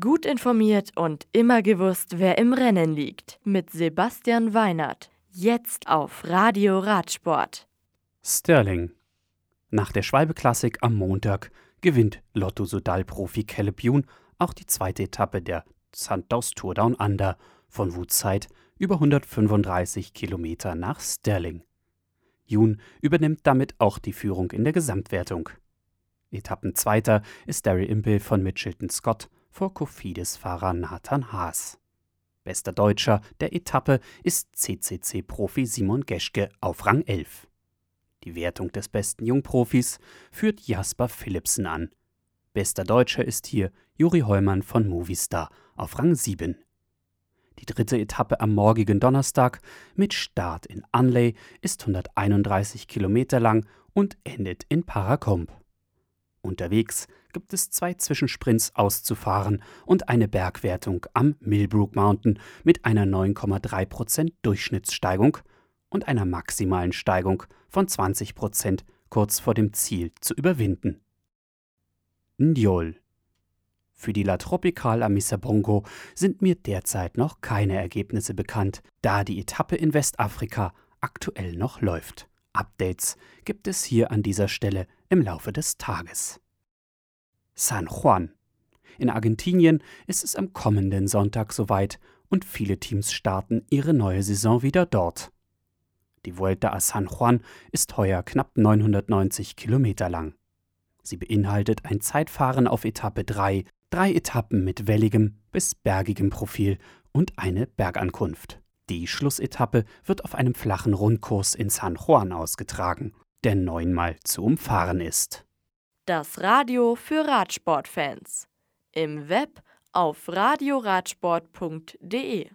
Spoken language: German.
Gut informiert und immer gewusst, wer im Rennen liegt. Mit Sebastian Weinert. Jetzt auf Radio Radsport. Sterling. Nach der Schwalbe-Klassik am Montag gewinnt Lotto-Sodal-Profi Caleb Youn auch die zweite Etappe der Santos Tour Down Under von Woodside über 135 Kilometer nach Sterling. Youn übernimmt damit auch die Führung in der Gesamtwertung. Etappenzweiter ist Derry Impel von Mitchelton Scott vor Cofidis-Fahrer Nathan Haas. Bester Deutscher der Etappe ist CCC-Profi Simon Geschke auf Rang 11. Die Wertung des besten Jungprofis führt Jasper Philipsen an. Bester Deutscher ist hier Juri Heumann von Movistar auf Rang 7. Die dritte Etappe am morgigen Donnerstag mit Start in Unley ist 131 Kilometer lang und endet in Paracombe. Unterwegs gibt es zwei Zwischensprints auszufahren und eine Bergwertung am Millbrook Mountain mit einer 9,3% Durchschnittssteigung und einer maximalen Steigung von 20% kurz vor dem Ziel zu überwinden. Ndiol für die La Tropical am Bongo sind mir derzeit noch keine Ergebnisse bekannt, da die Etappe in Westafrika aktuell noch läuft. Updates gibt es hier an dieser Stelle im Laufe des Tages. San Juan. In Argentinien ist es am kommenden Sonntag soweit und viele Teams starten ihre neue Saison wieder dort. Die Vuelta a San Juan ist heuer knapp 990 Kilometer lang. Sie beinhaltet ein Zeitfahren auf Etappe 3, drei Etappen mit welligem bis bergigem Profil und eine Bergankunft. Die Schlussetappe wird auf einem flachen Rundkurs in San Juan ausgetragen, der neunmal zu umfahren ist. Das Radio für Radsportfans. Im Web auf radioradsport.de